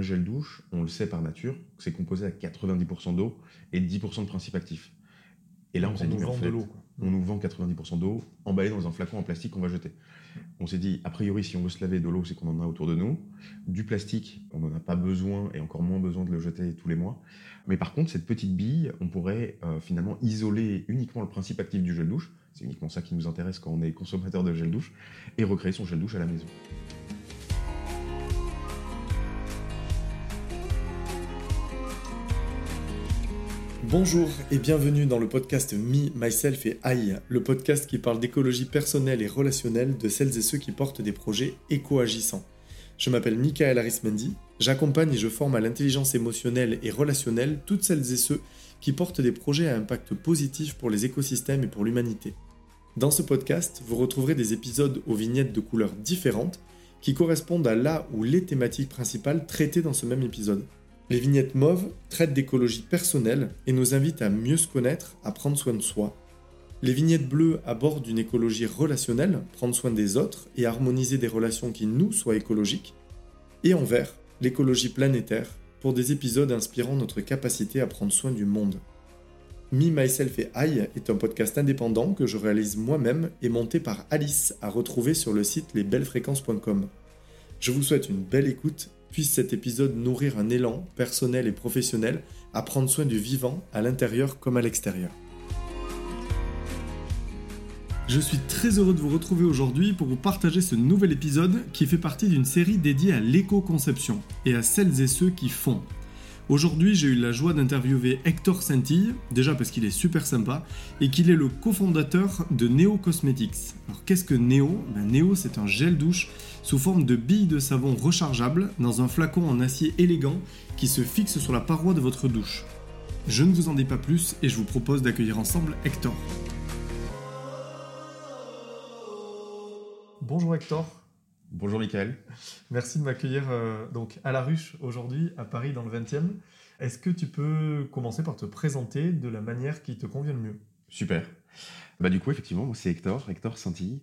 un gel douche, on le sait par nature, c'est composé à 90% d'eau et 10% de principes actifs. Et là, on s'est dit, mais en fait, on nous vend 90% d'eau emballée dans un flacon en plastique qu'on va jeter. On s'est dit, a priori, si on veut se laver de l'eau, c'est qu'on en a autour de nous. Du plastique, on n'en a pas besoin et encore moins besoin de le jeter tous les mois. Mais par contre, cette petite bille, on pourrait euh, finalement isoler uniquement le principe actif du gel douche. C'est uniquement ça qui nous intéresse quand on est consommateur de gel douche et recréer son gel douche à la maison. Bonjour et bienvenue dans le podcast Me, Myself et I, le podcast qui parle d'écologie personnelle et relationnelle de celles et ceux qui portent des projets éco-agissants. Je m'appelle Michael Arismendi, j'accompagne et je forme à l'intelligence émotionnelle et relationnelle toutes celles et ceux qui portent des projets à impact positif pour les écosystèmes et pour l'humanité. Dans ce podcast, vous retrouverez des épisodes aux vignettes de couleurs différentes qui correspondent à la ou les thématiques principales traitées dans ce même épisode. Les vignettes mauves traitent d'écologie personnelle et nous invitent à mieux se connaître, à prendre soin de soi. Les vignettes bleues abordent une écologie relationnelle, prendre soin des autres et harmoniser des relations qui nous soient écologiques. Et en vert, l'écologie planétaire, pour des épisodes inspirant notre capacité à prendre soin du monde. Me, Myself et I est un podcast indépendant que je réalise moi-même et monté par Alice à retrouver sur le site lesbellesfréquences.com. Je vous souhaite une belle écoute puisse cet épisode nourrir un élan personnel et professionnel à prendre soin du vivant à l'intérieur comme à l'extérieur. Je suis très heureux de vous retrouver aujourd'hui pour vous partager ce nouvel épisode qui fait partie d'une série dédiée à l'éco-conception et à celles et ceux qui font. Aujourd'hui, j'ai eu la joie d'interviewer Hector Sentille, déjà parce qu'il est super sympa, et qu'il est le cofondateur de Neo Cosmetics. Alors qu'est-ce que Neo? Ben, Neo, c'est un gel douche sous forme de billes de savon rechargeable dans un flacon en acier élégant qui se fixe sur la paroi de votre douche. Je ne vous en dis pas plus et je vous propose d'accueillir ensemble Hector. Bonjour Hector. Bonjour Michael. Merci de m'accueillir euh, donc à la ruche aujourd'hui à Paris dans le 20e. Est-ce que tu peux commencer par te présenter de la manière qui te convient le mieux? Super. Bah du coup effectivement moi c'est Hector, Hector Saintilly.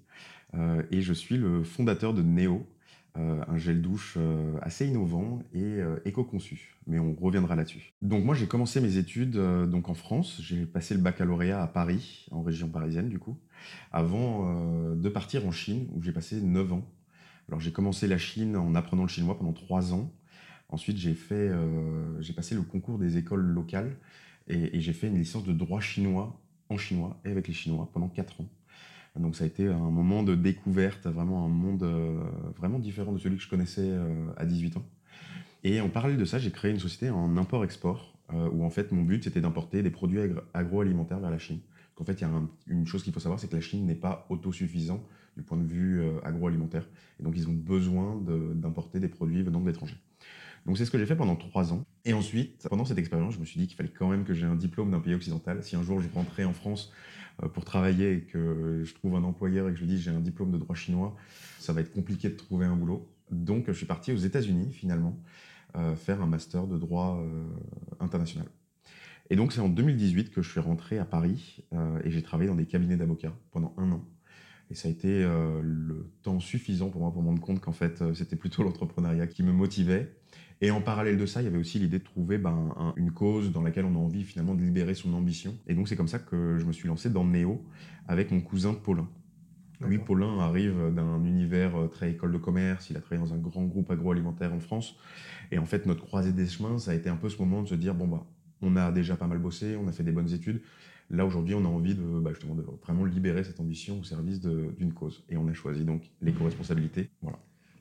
Euh, et je suis le fondateur de Neo, euh, un gel douche assez innovant et éco-conçu. Mais on reviendra là-dessus. Donc moi j'ai commencé mes études donc en France. J'ai passé le baccalauréat à Paris, en région parisienne du coup, avant de partir en Chine où j'ai passé 9 ans. Alors j'ai commencé la Chine en apprenant le chinois pendant 3 ans. Ensuite j'ai fait, j'ai passé le concours des écoles locales et, j'ai fait une licence de droit chinois en chinois et avec les Chinois pendant 4 ans. Donc ça a été un moment de découverte, vraiment un monde euh, vraiment différent de celui que je connaissais euh, à 18 ans. Et en parallèle de ça, j'ai créé une société en import-export, euh, où en fait mon but c'était d'importer des produits agroalimentaires vers la Chine. En fait, il y a une chose qu'il faut savoir, c'est que la Chine n'est pas autosuffisant du point de vue agroalimentaire. Et donc ils ont besoin d'importer des produits venant de l'étranger. Donc c'est ce que j'ai fait pendant trois ans. Et ensuite, pendant cette expérience, je me suis dit qu'il fallait quand même que j'ai un diplôme d'un pays occidental. Si un jour je rentrais en France euh, pour travailler et que je trouve un employeur et que je lui dis j'ai un diplôme de droit chinois, ça va être compliqué de trouver un boulot. Donc je suis parti aux États-Unis finalement euh, faire un master de droit euh, international. Et donc c'est en 2018 que je suis rentré à Paris et j'ai travaillé dans des cabinets d'avocats pendant un an. Et ça a été le temps suffisant pour moi pour me rendre compte qu'en fait c'était plutôt l'entrepreneuriat qui me motivait et en parallèle de ça, il y avait aussi l'idée de trouver ben, une cause dans laquelle on a envie finalement de libérer son ambition. Et donc c'est comme ça que je me suis lancé dans Néo avec mon cousin Paulin. Lui, Paulin arrive d'un univers euh, très école de commerce, il a travaillé dans un grand groupe agroalimentaire en France. Et en fait, notre croisée des chemins, ça a été un peu ce moment de se dire, bon, bah, on a déjà pas mal bossé, on a fait des bonnes études. Là, aujourd'hui, on a envie de, bah, justement, de vraiment libérer cette ambition au service d'une cause. Et on a choisi donc l'éco-responsabilité. Voilà.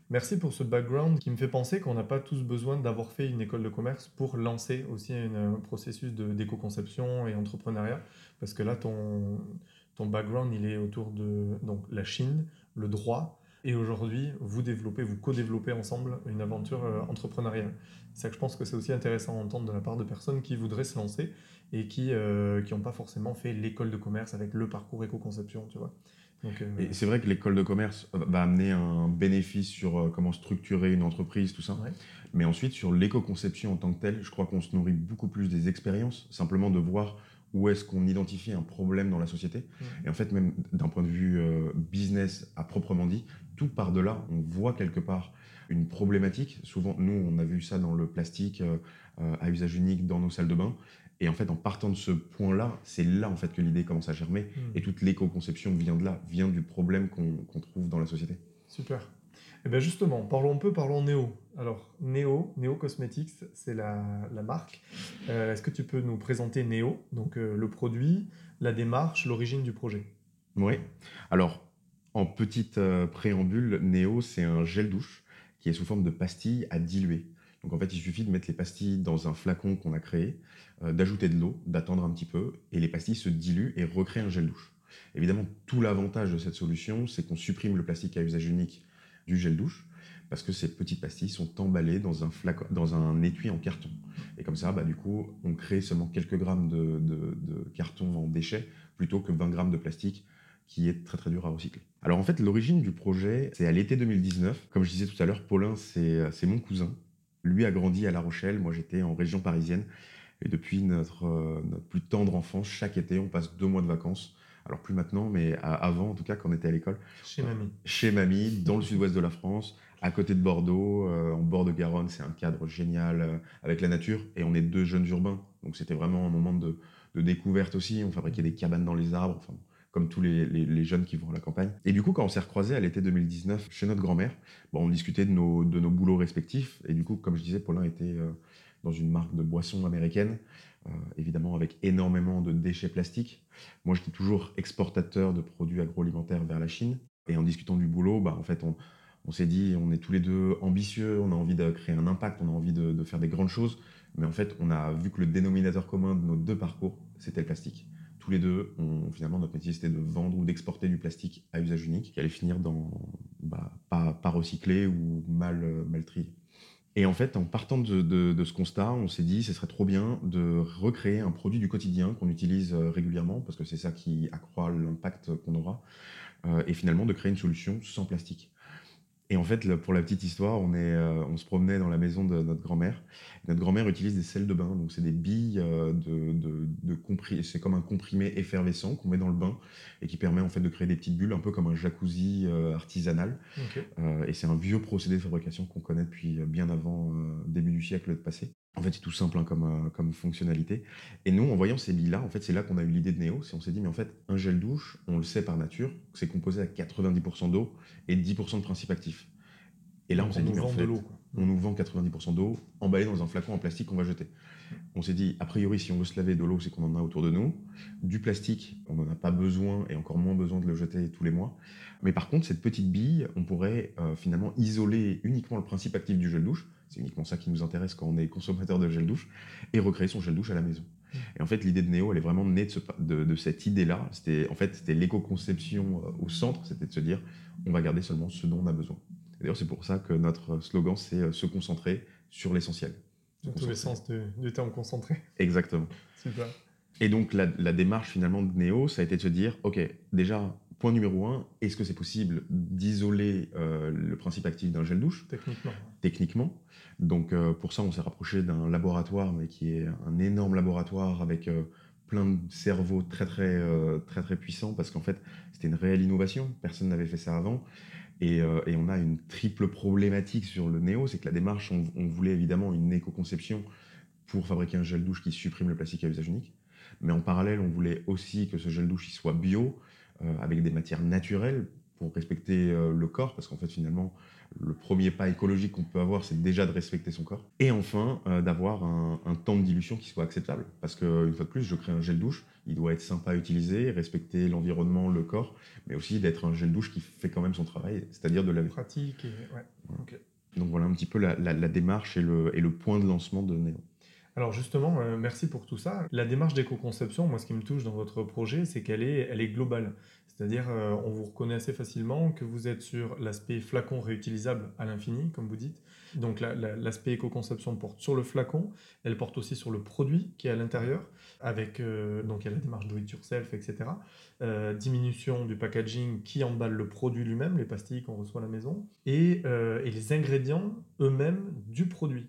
Merci pour ce background qui me fait penser qu'on n'a pas tous besoin d'avoir fait une école de commerce pour lancer aussi un processus d'éco-conception et entrepreneuriat. Parce que là, ton, ton background, il est autour de donc, la Chine, le droit. Et aujourd'hui, vous développez, vous co-développez ensemble une aventure euh, entrepreneuriale. C'est que je pense que c'est aussi intéressant à entendre de la part de personnes qui voudraient se lancer et qui n'ont euh, pas forcément fait l'école de commerce avec le parcours éco-conception, tu vois. Euh, et c'est vrai que l'école de commerce va amener un bénéfice sur euh, comment structurer une entreprise, tout ça. Mais ensuite, sur l'éco-conception en tant que telle, je crois qu'on se nourrit beaucoup plus des expériences, simplement de voir où est-ce qu'on identifie un problème dans la société. Et en fait, même d'un point de vue euh, business à proprement dit, tout part de là. On voit quelque part une problématique. Souvent, nous, on a vu ça dans le plastique à usage unique dans nos salles de bain. Et en fait, en partant de ce point-là, c'est là en fait que l'idée commence à germer. Hmm. Et toute l'éco-conception vient de là, vient du problème qu'on trouve dans la société. Super. Et eh bien justement, parlons un peu, parlons Néo. Alors, Néo, Néo Cosmetics, c'est la, marque. Euh, est-ce que tu peux nous présenter Néo, donc euh, le produit, la démarche, l'origine du projet? Oui. Alors, en petite euh, préambule, Néo, c'est un gel douche qui est sous forme de pastille à diluer. Donc en fait, il suffit de mettre les pastilles dans un flacon qu'on a créé, d'ajouter de l'eau, d'attendre un petit peu, et les pastilles se diluent et recréent un gel douche. Évidemment, tout l'avantage de cette solution, c'est qu'on supprime le plastique à usage unique du gel douche, parce que ces petites pastilles sont emballées dans un, flacon, dans un étui en carton. Et comme ça, bah, du coup, on crée seulement quelques grammes de, carton en déchets plutôt que 20 grammes de plastique qui est très très dur à recycler. Alors en fait, l'origine du projet, c'est à l'été 2019. Comme je disais tout à l'heure, Paulin, c'est mon cousin. Lui a grandi à La Rochelle, moi j'étais en région parisienne. Et depuis notre, euh, notre plus tendre enfance, chaque été, on passe deux mois de vacances alors plus maintenant, mais avant en tout cas quand on était à l'école. Chez mamie. Chez mamie, dans le sud-ouest de la France, à côté de Bordeaux, euh, en bord de Garonne. C'est un cadre génial euh, avec la nature. Et on est deux jeunes urbains. Donc c'était vraiment un moment de, découverte aussi. On fabriquait des cabanes dans les arbres. Enfin, comme tous les, jeunes qui vont à la campagne. Et du coup, quand on s'est recroisés à l'été 2019 chez notre grand-mère, bon, on discutait de nos, de boulots respectifs. Et du coup, comme je disais, Paulin était euh, dans une marque de boissons américaine. Euh, évidemment avec énormément de déchets plastiques. Moi, j'étais toujours exportateur de produits agroalimentaires vers la Chine. Et en discutant du boulot, bah, en fait, on, s'est dit, on est tous les deux ambitieux, on a envie de créer un impact, on a envie de, faire des grandes choses. Mais en fait, on a vu que le dénominateur commun de nos deux parcours, c'était le plastique. Tous les deux, finalement, notre métier, c'était de vendre ou d'exporter du plastique à usage unique, qui allait finir dans bah, pas, recyclé ou mal, mal trié. Et en fait, en partant de, ce constat, on s'est dit, ce serait trop bien de recréer un produit du quotidien qu'on utilise euh, régulièrement, parce que c'est ça qui accroît l'impact qu'on aura, euh, et finalement de créer une solution sans plastique. Et en fait, pour la petite histoire, on, est, euh, on se promenait dans la maison de notre grand-mère. Notre grand-mère utilise des sels de bain, donc c'est des billes euh, de, de, de c'est comme un comprimé effervescent qu'on met dans le bain et qui permet en fait de créer des petites bulles, un peu comme un jacuzzi euh, artisanal. et c'est un vieux procédé de fabrication qu'on connaît depuis bien avant début du siècle passé. En fait, c'est tout simple hein, comme, comme fonctionnalité. Et nous, en voyant ces billes-là, en fait, c'est là qu'on a eu l'idée de. C'est on s'est dit, mais en fait, un gel douche, on le sait par nature, c'est composé à 90% d'eau et 10% de principes actifs. Et là, on, s'est dit, mais en fait, on nous vend 90% d'eau emballée dans un flacon en plastique qu'on va jeter. On s'est dit, a priori, si on veut se laver de l'eau, c'est qu'on en a autour de nous. Du plastique, on n'en a pas besoin et encore moins besoin de le jeter tous les mois. Mais par contre, cette petite bille, on pourrait euh, finalement isoler uniquement le principe actif du gel douche c'est uniquement ça qui nous intéresse quand on est consommateur de gel douche, et recréer son gel douche à la maison. Et en fait, l'idée de Néo, elle est vraiment née de, cette idée-là. C'était en fait c'était l'éco-conception euh, au centre, c'était de se dire on va garder seulement ce dont on a besoin. D'ailleurs, c'est pour ça que notre slogan c'est euh, se concentrer sur l'essentiel. Dans tous les sens du, terme concentré. Exactement. Super. Et donc la, la, démarche finalement de Néo, ça a été de se dire ok, déjà Point numéro un, est-ce que c'est possible d'isoler euh, le principe actif d'un gel douche? Techniquement. Techniquement. Donc euh, pour ça, on s'est rapproché d'un laboratoire, mais qui est un énorme laboratoire avec euh, plein de cerveaux très très très très puissants, parce qu'en fait, c'était une réelle innovation. Personne n'avait fait ça avant. Et, on a une triple problématique sur le Néo, c'est que la démarche, on, on voulait évidemment une éco-conception pour fabriquer un gel douche qui supprime le plastique à usage unique. Mais en parallèle, on voulait aussi que ce gel douche il soit bio, avec des matières naturelles pour respecter euh, le corps, parce qu'en fait finalement le premier pas écologique qu'on peut avoir, c'est déjà de respecter son corps. Et enfin, euh, d'avoir un, temps de dilution qui soit acceptable. Parce qu'une fois de plus, je crée un gel douche, il doit être sympa à utiliser, respecter l'environnement, le corps, mais aussi d'être un gel douche qui fait quand même son travail, c'est-à-dire de laver. Pratique, et... ouais. Donc voilà un petit peu la, démarche et le, et le, point de lancement de Néo. Alors justement, euh, merci pour tout ça. La démarche d'éco-conception, moi ce qui me touche dans votre projet, c'est qu'elle est, elle est globale. C'est-à-dire, euh, on vous reconnaît assez facilement que vous êtes sur l'aspect flacon réutilisable à l'infini, comme vous dites. Donc l'aspect éco-conception porte sur le flacon, elle porte aussi sur le produit qui est à l'intérieur, avec euh, donc il y a la démarche do it yourself, etc. diminution du packaging qui emballe le produit lui-même, les pastilles qu'on reçoit à la maison, et, et les ingrédients eux-mêmes du produit.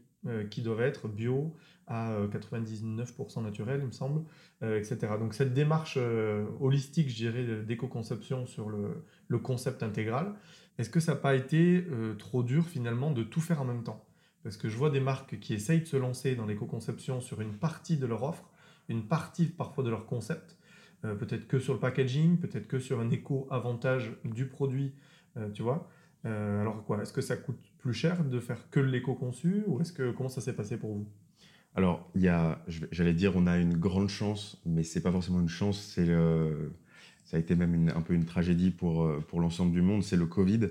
Qui doivent être bio, à 99% euh, naturel, il me semble, euh, etc. Donc cette démarche euh, holistique, je dirais, d'éco-conception sur le, concept intégral, Est-ce que ça n'a pas été trop dur finalement de tout faire en même temps? Parce que je vois des marques qui essayent de se lancer dans l'éco-conception sur une partie de leur offre, une partie parfois de leur concept, peut-être que sur le packaging, peut-être que sur un éco-avantage du produit, tu vois. alors quoi, est-ce que ça coûte plus cher de faire que l'éco-conçu ou est-ce que comment ça s'est passé pour vous? Alors, il y a, j'allais dire, on a une grande chance, mais c'est pas forcément une chance, c'est ça a été même un peu une tragédie pour, euh, pour l'ensemble du monde, c'est le Covid.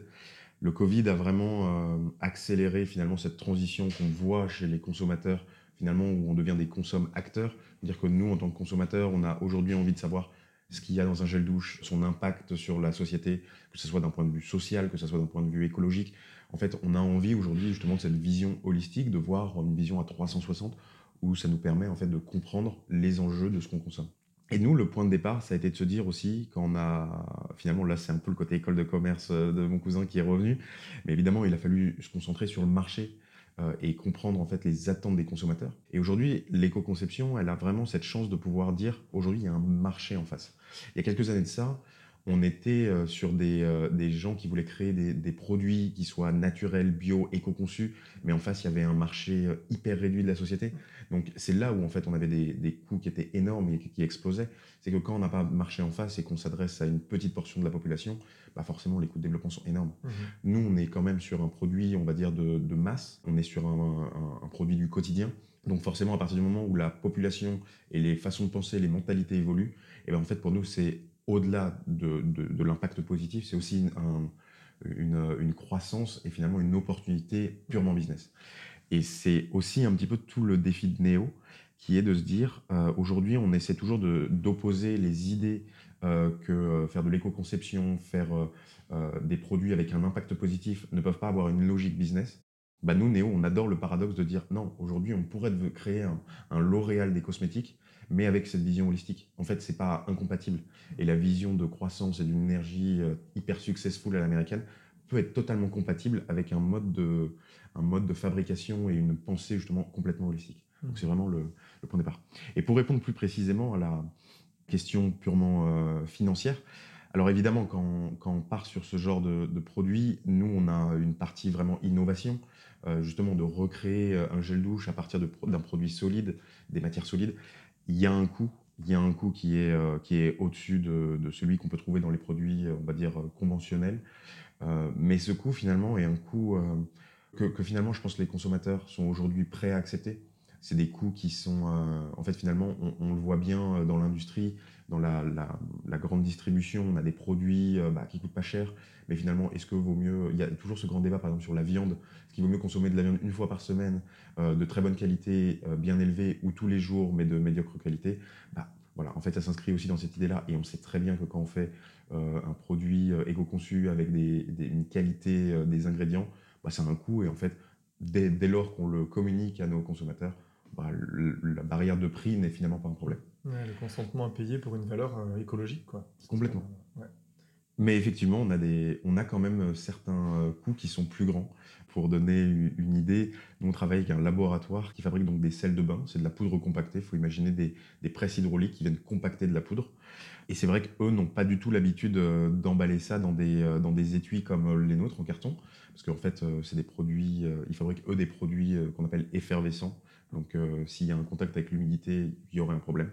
Le Covid a vraiment euh, accéléré finalement cette transition qu'on voit chez les consommateurs, finalement, où on devient des consomme-acteurs. Dire que nous, en tant que consommateurs, on a aujourd'hui envie de savoir ce qu'il y a dans un gel douche, son impact sur la société, que ce soit d'un point de vue social, que ce soit d'un point de vue écologique. En fait, on a envie aujourd'hui justement de cette vision holistique, de voir une vision à 360 où ça nous permet en fait de comprendre les enjeux de ce qu'on consomme. Et nous, le point de départ, ça a été de se dire aussi, quand on a, finalement, là, c'est un peu le côté école de commerce euh, de mon cousin qui est revenu, mais évidemment, il a fallu se concentrer sur le marché euh, et comprendre en fait les attentes des consommateurs. Et aujourd'hui, l'éco-conception, elle a vraiment cette chance de pouvoir dire, aujourd'hui, il y a un marché en face. Il y a quelques années de ça, on était euh, sur des, des, gens qui voulaient créer des, des, produits qui soient naturels, bio, éco-conçus, mais en face, il y avait un marché hyper réduit de la société. Donc c'est là où en fait on avait des, coûts qui étaient énormes et qui explosaient. C'est que quand on n'a pas marché en face et qu'on s'adresse à une petite portion de la population, bah forcément les coûts de développement sont énormes. Mhm. Nous on est quand même sur un produit, on va dire, de, masse, on est sur un, produit du quotidien. Donc forcément à partir du moment où la population et les façons de penser, les mentalités évoluent, et ben en fait pour nous c'est au-delà de, l'impact positif, c'est aussi une, une, croissance et finalement une opportunité purement business. Et c'est aussi un petit peu tout le défi de Néo, qui est de se dire, euh, aujourd'hui, on essaie toujours d'opposer les idées euh, que euh, faire de l'éco-conception, faire des produits avec un impact positif ne peuvent pas avoir une logique business. Bah nous, Néo, on adore le paradoxe de dire, non, aujourd'hui, on pourrait créer un, un L'Oréal des cosmétiques, mais avec cette vision holistique. En fait, c'est pas incompatible. Et la vision de croissance et d'une énergie hyper successful à l'américaine peut être totalement compatible avec un mode de, un mode de fabrication et une pensée justement complètement holistique. Donc mmh. c'est vraiment le, point de départ. Et pour répondre plus précisément à la question purement euh, financière, alors évidemment, quand, quand, on part sur ce genre de, de, produit, nous, on a une partie vraiment innovation, euh, justement de recréer euh, un gel douche à partir d'un produit solide, des matières solides. Il y a un coût, il y a un coût qui est, qui est au-dessus de, de, celui qu'on peut trouver dans les produits, on va dire, conventionnels. mais ce coût, finalement, est un coût que, finalement, je pense que les consommateurs sont aujourd'hui prêts à accepter. C'est des coûts qui sont, euh, en fait, finalement, on, le voit bien euh, dans l'industrie, dans la, grande distribution, on a des produits euh, bah, qui coûtent pas cher, mais finalement, est-ce que vaut mieux Il y a toujours ce grand débat, par exemple, sur la viande. Est-ce qu'il vaut mieux consommer de la viande une fois par semaine, de très bonne qualité, bien élevée, ou tous les jours, mais de médiocre qualité? Bah, voilà, en fait, ça s'inscrit aussi dans cette idée-là, et on sait très bien que quand on fait un produit éco-conçu avec une qualité des ingrédients, bah, c'est un coût. Et en fait, dès, lors qu'on le communique à nos consommateurs, bah, la barrière de prix n'est finalement pas un problème. Le consentement à payer pour une valeur euh, écologique. Quoi. Complètement. Mais effectivement, on a, des, on a quand même euh, certains euh, coûts qui sont plus grands. Pour donner une idée, nous on travaille avec un laboratoire qui fabrique donc des sels de bain, c'est de la poudre compactée. Il faut imaginer des, des, presses hydrauliques qui viennent compacter de la poudre. Et c'est vrai qu'eux n'ont pas du tout l'habitude d'emballer ça dans des, dans des étuis comme les nôtres en carton parce qu'en fait, euh, c'est des produits, euh, ils fabriquent eux des produits euh, qu'on appelle effervescents. Donc, s'il y a un contact avec l'humidité, il y aurait un problème.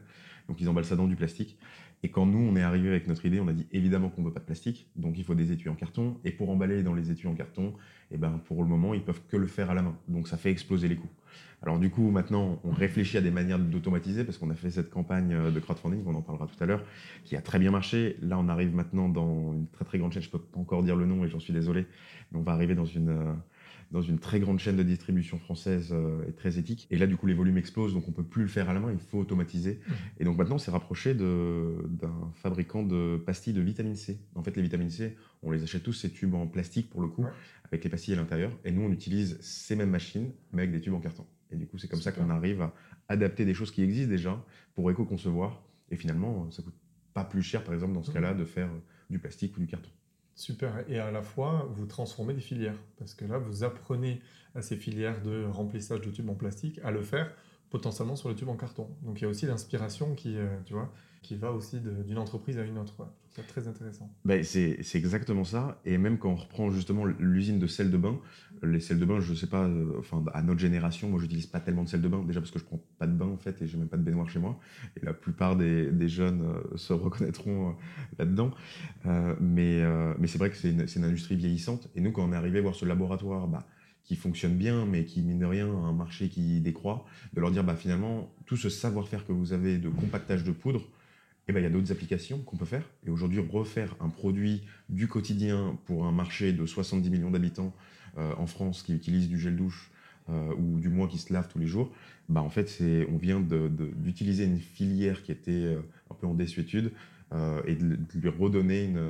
Donc, ils emballent ça dans du plastique. Et quand nous, on est arrivé avec notre idée, on a dit évidemment qu'on ne veut pas de plastique, donc il faut des étuis en carton. Et pour emballer dans les étuis en carton, eh ben, pour le moment, ils peuvent que le faire à la main. Donc ça fait exploser les coûts. Alors du coup, maintenant, on réfléchit à des manières d'automatiser, parce qu'on a fait cette campagne de crowdfunding, on en parlera tout à l'heure, qui a très bien marché. Là, on arrive maintenant dans une très très grande chaîne, je ne peux pas encore dire le nom et j'en suis désolé, mais on va arriver dans une euh, dans une très grande chaîne de distribution française euh, et très éthique. Et là, du coup, les volumes explosent, donc on peut plus le faire à la main, il faut automatiser. Mmh. Et donc maintenant, on s'est rapproché d'un fabricant de pastilles de vitamine C. En fait, les vitamines C, on les achète tous ces tubes en plastique pour le coup, avec les pastilles à l'intérieur. Et nous, on utilise ces mêmes machines, mais avec des tubes en carton. Et du coup, c'est comme ça qu'on arrive à adapter des choses qui existent déjà pour éco-concevoir. Et finalement, ça coûte pas plus cher, par exemple, dans ce mmh. cas-là, de faire du plastique ou du carton. Super. Et à la fois, vous transformez des filières. Parce que là, vous apprenez à ces filières de remplissage de tubes en plastique à le faire potentiellement sur le tube en carton. Donc il y a aussi l'inspiration qui, euh, tu vois, qui va aussi d'une entreprise à une autre. C'est très intéressant. Ben, c'est exactement ça. Et même quand on reprend justement l'usine de sel de bain, les sels de bain, je sais pas, euh, enfin à notre génération, moi j'utilise pas tellement de sel de bain, déjà parce que je prends pas de bain en fait et j'ai même pas de baignoire chez moi. Et la plupart des, des jeunes euh, se reconnaîtront là-dedans. mais mais c'est vrai que c'est une, une, industrie vieillissante. Et nous, quand on est arrivé voir ce laboratoire, bah, qui fonctionne bien, mais qui, mine de rien, a un marché qui décroît, de leur dire, bah, finalement, tout ce savoir-faire que vous avez de compactage de poudre, eh ben, il y a d'autres applications qu'on peut faire. Et aujourd'hui, refaire un produit du quotidien pour un marché de 70 millions d'habitants euh, en France qui utilisent du gel douche euh, ou du moins qui se lave tous les jours, bah, en fait, c'est, on vient d'utiliser une filière qui était euh, un peu en désuétude et de, lui redonner une,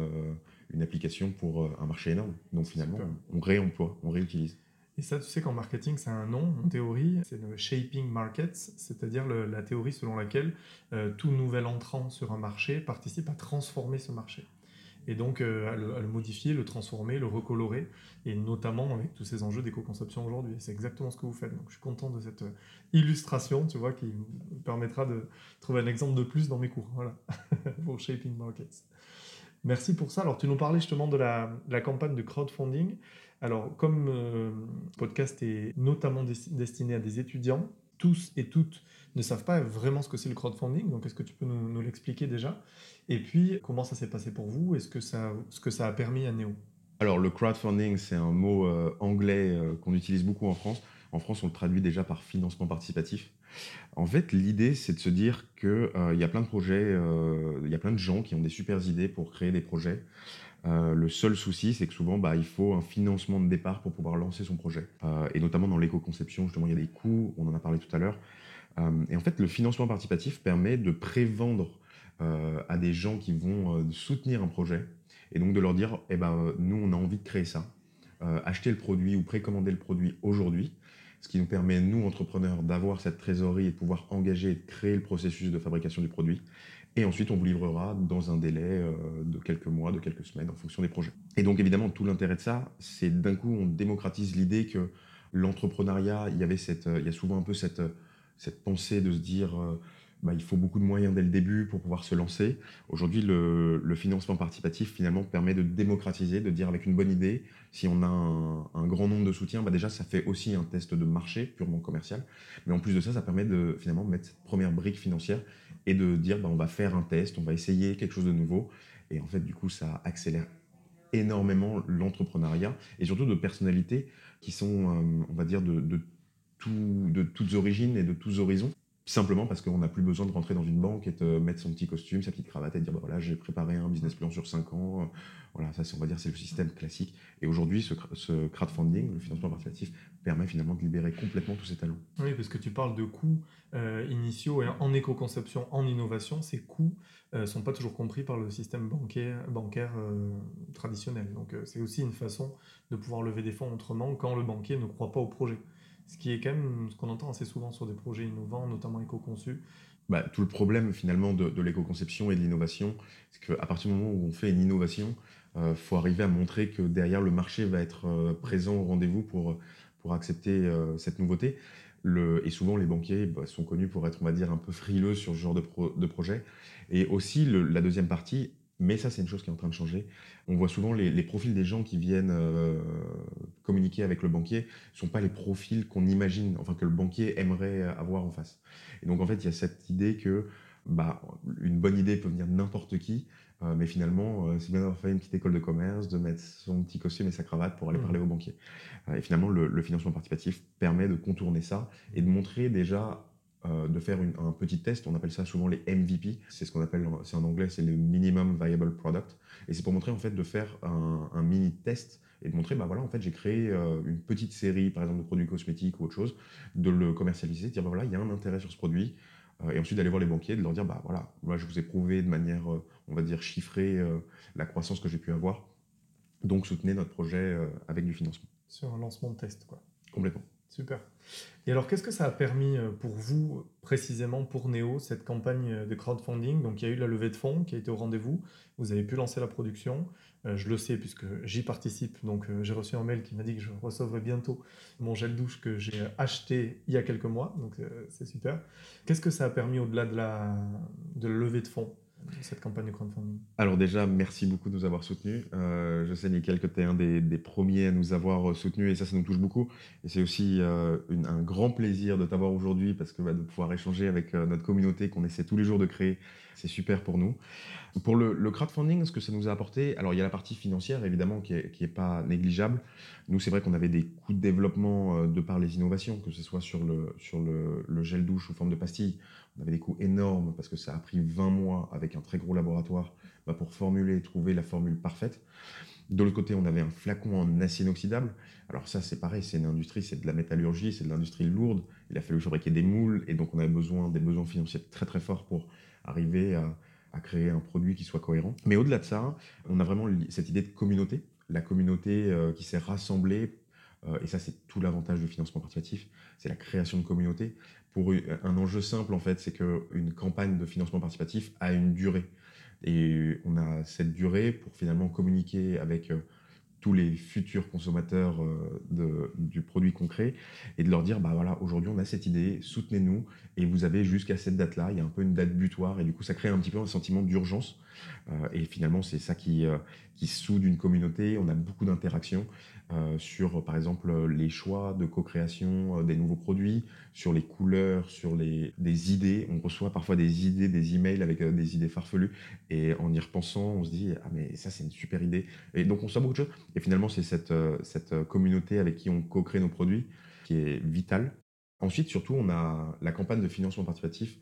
une application pour un marché énorme. Donc finalement, on réemploie, on réutilise. Et ça, tu sais qu'en marketing, c'est un nom, en théorie, c'est le shaping markets, c'est-à-dire la théorie selon laquelle euh, tout nouvel entrant sur un marché participe à transformer ce marché. Et donc euh, à, le, modifier, le transformer, le recolorer, et notamment avec tous ces enjeux d'éco-conception aujourd'hui. C'est exactement ce que vous faites. Donc je suis content de cette euh, illustration, tu vois, qui me permettra de trouver un exemple de plus dans mes cours. Voilà, pour shaping markets. Merci pour ça. Alors, tu nous parlais justement de la, la campagne de crowdfunding. Alors, comme euh, podcast est notamment destiné à des étudiants, tous et toutes ne savent pas vraiment ce que c'est le crowdfunding. Donc, est-ce que tu peux nous, l'expliquer déjà? Et puis, comment ça s'est passé pour vous? Est-ce que ça, ce que ça a permis à Néo? Alors, le crowdfunding, c'est un mot euh, anglais euh, qu'on utilise beaucoup en France. En France, on le traduit déjà par financement participatif. En fait, l'idée, c'est de se dire qu'il y a plein de projets, il y a plein de gens qui ont des super idées pour créer des projets. Euh, le seul souci, c'est que souvent, bah, il faut un financement de départ pour pouvoir lancer son projet. Euh, et notamment dans l'éco-conception, justement, il y a des coûts, on en a parlé tout à l'heure. Euh, et en fait, le financement participatif permet de prévendre à des gens qui vont soutenir un projet, et donc de leur dire, eh ben, nous, on a envie de créer ça. acheter le produit ou précommander le produit aujourd'hui, ce qui nous permet, nous, entrepreneurs, d'avoir cette trésorerie et de pouvoir engager et créer le processus de fabrication du produit. Et ensuite, on vous livrera dans un délai euh, de quelques mois, de quelques semaines, en fonction des projets. Et donc, évidemment, tout l'intérêt de ça, c'est d'un coup, on démocratise l'idée que l'entrepreneuriat, il y avait cette, il y a souvent un peu cette, cette pensée de se dire, euh, bah, il faut beaucoup de moyens dès le début pour pouvoir se lancer. Aujourd'hui, le, financement participatif finalement permet de démocratiser, de dire avec une bonne idée, si on a un, grand nombre de soutiens, bah déjà ça fait aussi un test de marché purement commercial. Mais en plus de ça, ça permet de finalement mettre première brique financière et de dire bah, on va faire un test, on va essayer quelque chose de nouveau. Et en fait, du coup, ça accélère énormément l'entrepreneuriat et surtout de personnalités qui sont, euh, on va dire, de toutes origines et de tous horizons. Simplement parce qu'on n'a plus besoin de rentrer dans une banque et de mettre son petit costume, sa petite cravate et de dire bah voilà, j'ai préparé un business plan sur 5 ans. Voilà, ça, on va dire, c'est le système classique. Et aujourd'hui, ce, crowdfunding, le financement participatif, permet finalement de libérer complètement tous ces talents. Oui, parce que tu parles de coûts euh, initiaux et en éco-conception, en innovation, ces coûts ne euh, sont pas toujours compris par le système bancaire, bancaire euh, traditionnel. Donc, c'est aussi une façon de pouvoir lever des fonds autrement quand le banquier ne croit pas au projet. Ce qui est quand même ce qu'on entend assez souvent sur des projets innovants, notamment éco-conçus. Bah, tout le problème finalement de, l'éco-conception et de l'innovation, c'est qu'à partir du moment où on fait une innovation, il euh, faut arriver à montrer que derrière le marché va être euh, présent au rendez-vous pour, pour accepter euh, cette nouveauté. Le, et souvent, les banquiers bah, sont connus pour être, on va dire, un peu frileux sur ce genre de, de projet. Et aussi, la deuxième partie, mais ça, c'est une chose qui est en train de changer. On voit souvent les, profils des gens qui viennent euh, communiquer avec le banquier ne sont pas les profils qu'on imagine, enfin que le banquier aimerait avoir en face. Et donc, en fait, il y a cette idée que bah, une bonne idée peut venir de n'importe qui, euh, mais finalement, euh, c'est bien d'avoir fait une petite école de commerce, de mettre son petit costume et sa cravate pour aller mmh. parler au banquier. et finalement, le, le financement participatif permet de contourner ça et de montrer déjà euh, de faire un petit test. On appelle ça souvent les MVP. C'est ce qu'on appelle, c'est en anglais, c'est le minimum viable product. Et c'est pour montrer en fait de faire un, mini test et de montrer, bah voilà, en fait, j'ai créé euh, une petite série, par exemple, de produits cosmétiques ou autre chose, de le commercialiser, de dire, bah voilà, il y a un intérêt sur ce produit. Euh, et ensuite d'aller voir les banquiers, de leur dire, bah voilà, moi je vous ai prouvé de manière, on va dire, chiffrée la croissance que j'ai pu avoir. Donc soutenez notre projet avec du financement. Sur un lancement de test, quoi. Complètement. Super. Et alors, qu'est-ce que ça a permis euh, pour vous, précisément pour Neo, cette campagne euh, de crowdfunding? Donc, il y a eu la levée de fonds qui a été au rendez-vous. Vous avez pu lancer la production. je le sais puisque j'y participe. Donc, j'ai reçu un mail qui m'a dit que je recevrais bientôt mon gel douche que j'ai acheté il y a quelques mois. Donc, c'est super. Qu'est-ce que ça a permis au-delà de la levée de fonds? Cette campagne de crowdfunding Alors déjà, merci beaucoup de nous avoir soutenus. Euh, je sais, Nickel, que tu es un des, premiers à nous avoir euh, soutenus et ça, ça nous touche beaucoup. Et c'est aussi euh, un grand plaisir de t'avoir aujourd'hui parce que bah, de pouvoir échanger avec notre communauté qu'on essaie tous les jours de créer, c'est super pour nous. Pour le, crowdfunding, ce que ça nous a apporté, alors il y a la partie financière évidemment qui n'est est pas négligeable. Nous, c'est vrai qu'on avait des coûts de développement de par les innovations, que ce soit sur le, sur le, le gel douche sous forme de pastille on avait des coûts énormes parce que ça a pris 20 mois avec un très gros laboratoire bah, pour formuler et trouver la formule parfaite. De l'autre côté, on avait un flacon en acier inoxydable. Alors ça, c'est pareil, c'est une industrie, c'est de la métallurgie, c'est de l'industrie lourde. Il a fallu fabriquer des moules et donc on avait besoin des besoins financiers très très forts pour arriver à, créer un produit qui soit cohérent. Mais au-delà de ça, on a vraiment cette idée de communauté, la communauté euh, qui s'est rassemblée euh, et ça, c'est tout l'avantage du financement participatif, c'est la création de communautés pour un enjeu simple, en fait, c'est qu'une campagne de financement participatif a une durée. Et on a cette durée pour finalement communiquer avec euh, tous les futurs consommateurs euh, du produit concret et de leur dire bah voilà aujourd'hui on a cette idée soutenez-nous et vous avez jusqu'à cette date là il y a un peu une date butoir et du coup ça crée un petit peu un sentiment d'urgence euh, et finalement c'est ça qui qui soude une communauté on a beaucoup d'interactions euh, sur, par exemple, les choix de co-création euh, des nouveaux produits, sur les couleurs, sur les, des idées. On reçoit parfois des idées, des emails avec euh, des idées farfelues. Et en y repensant, on se dit, ah mais ça c'est une super idée. Et donc on sait beaucoup de choses. Et finalement, c'est cette, cette communauté avec qui on co-crée nos produits qui est vitale. Ensuite, surtout, on a la campagne de financement participatif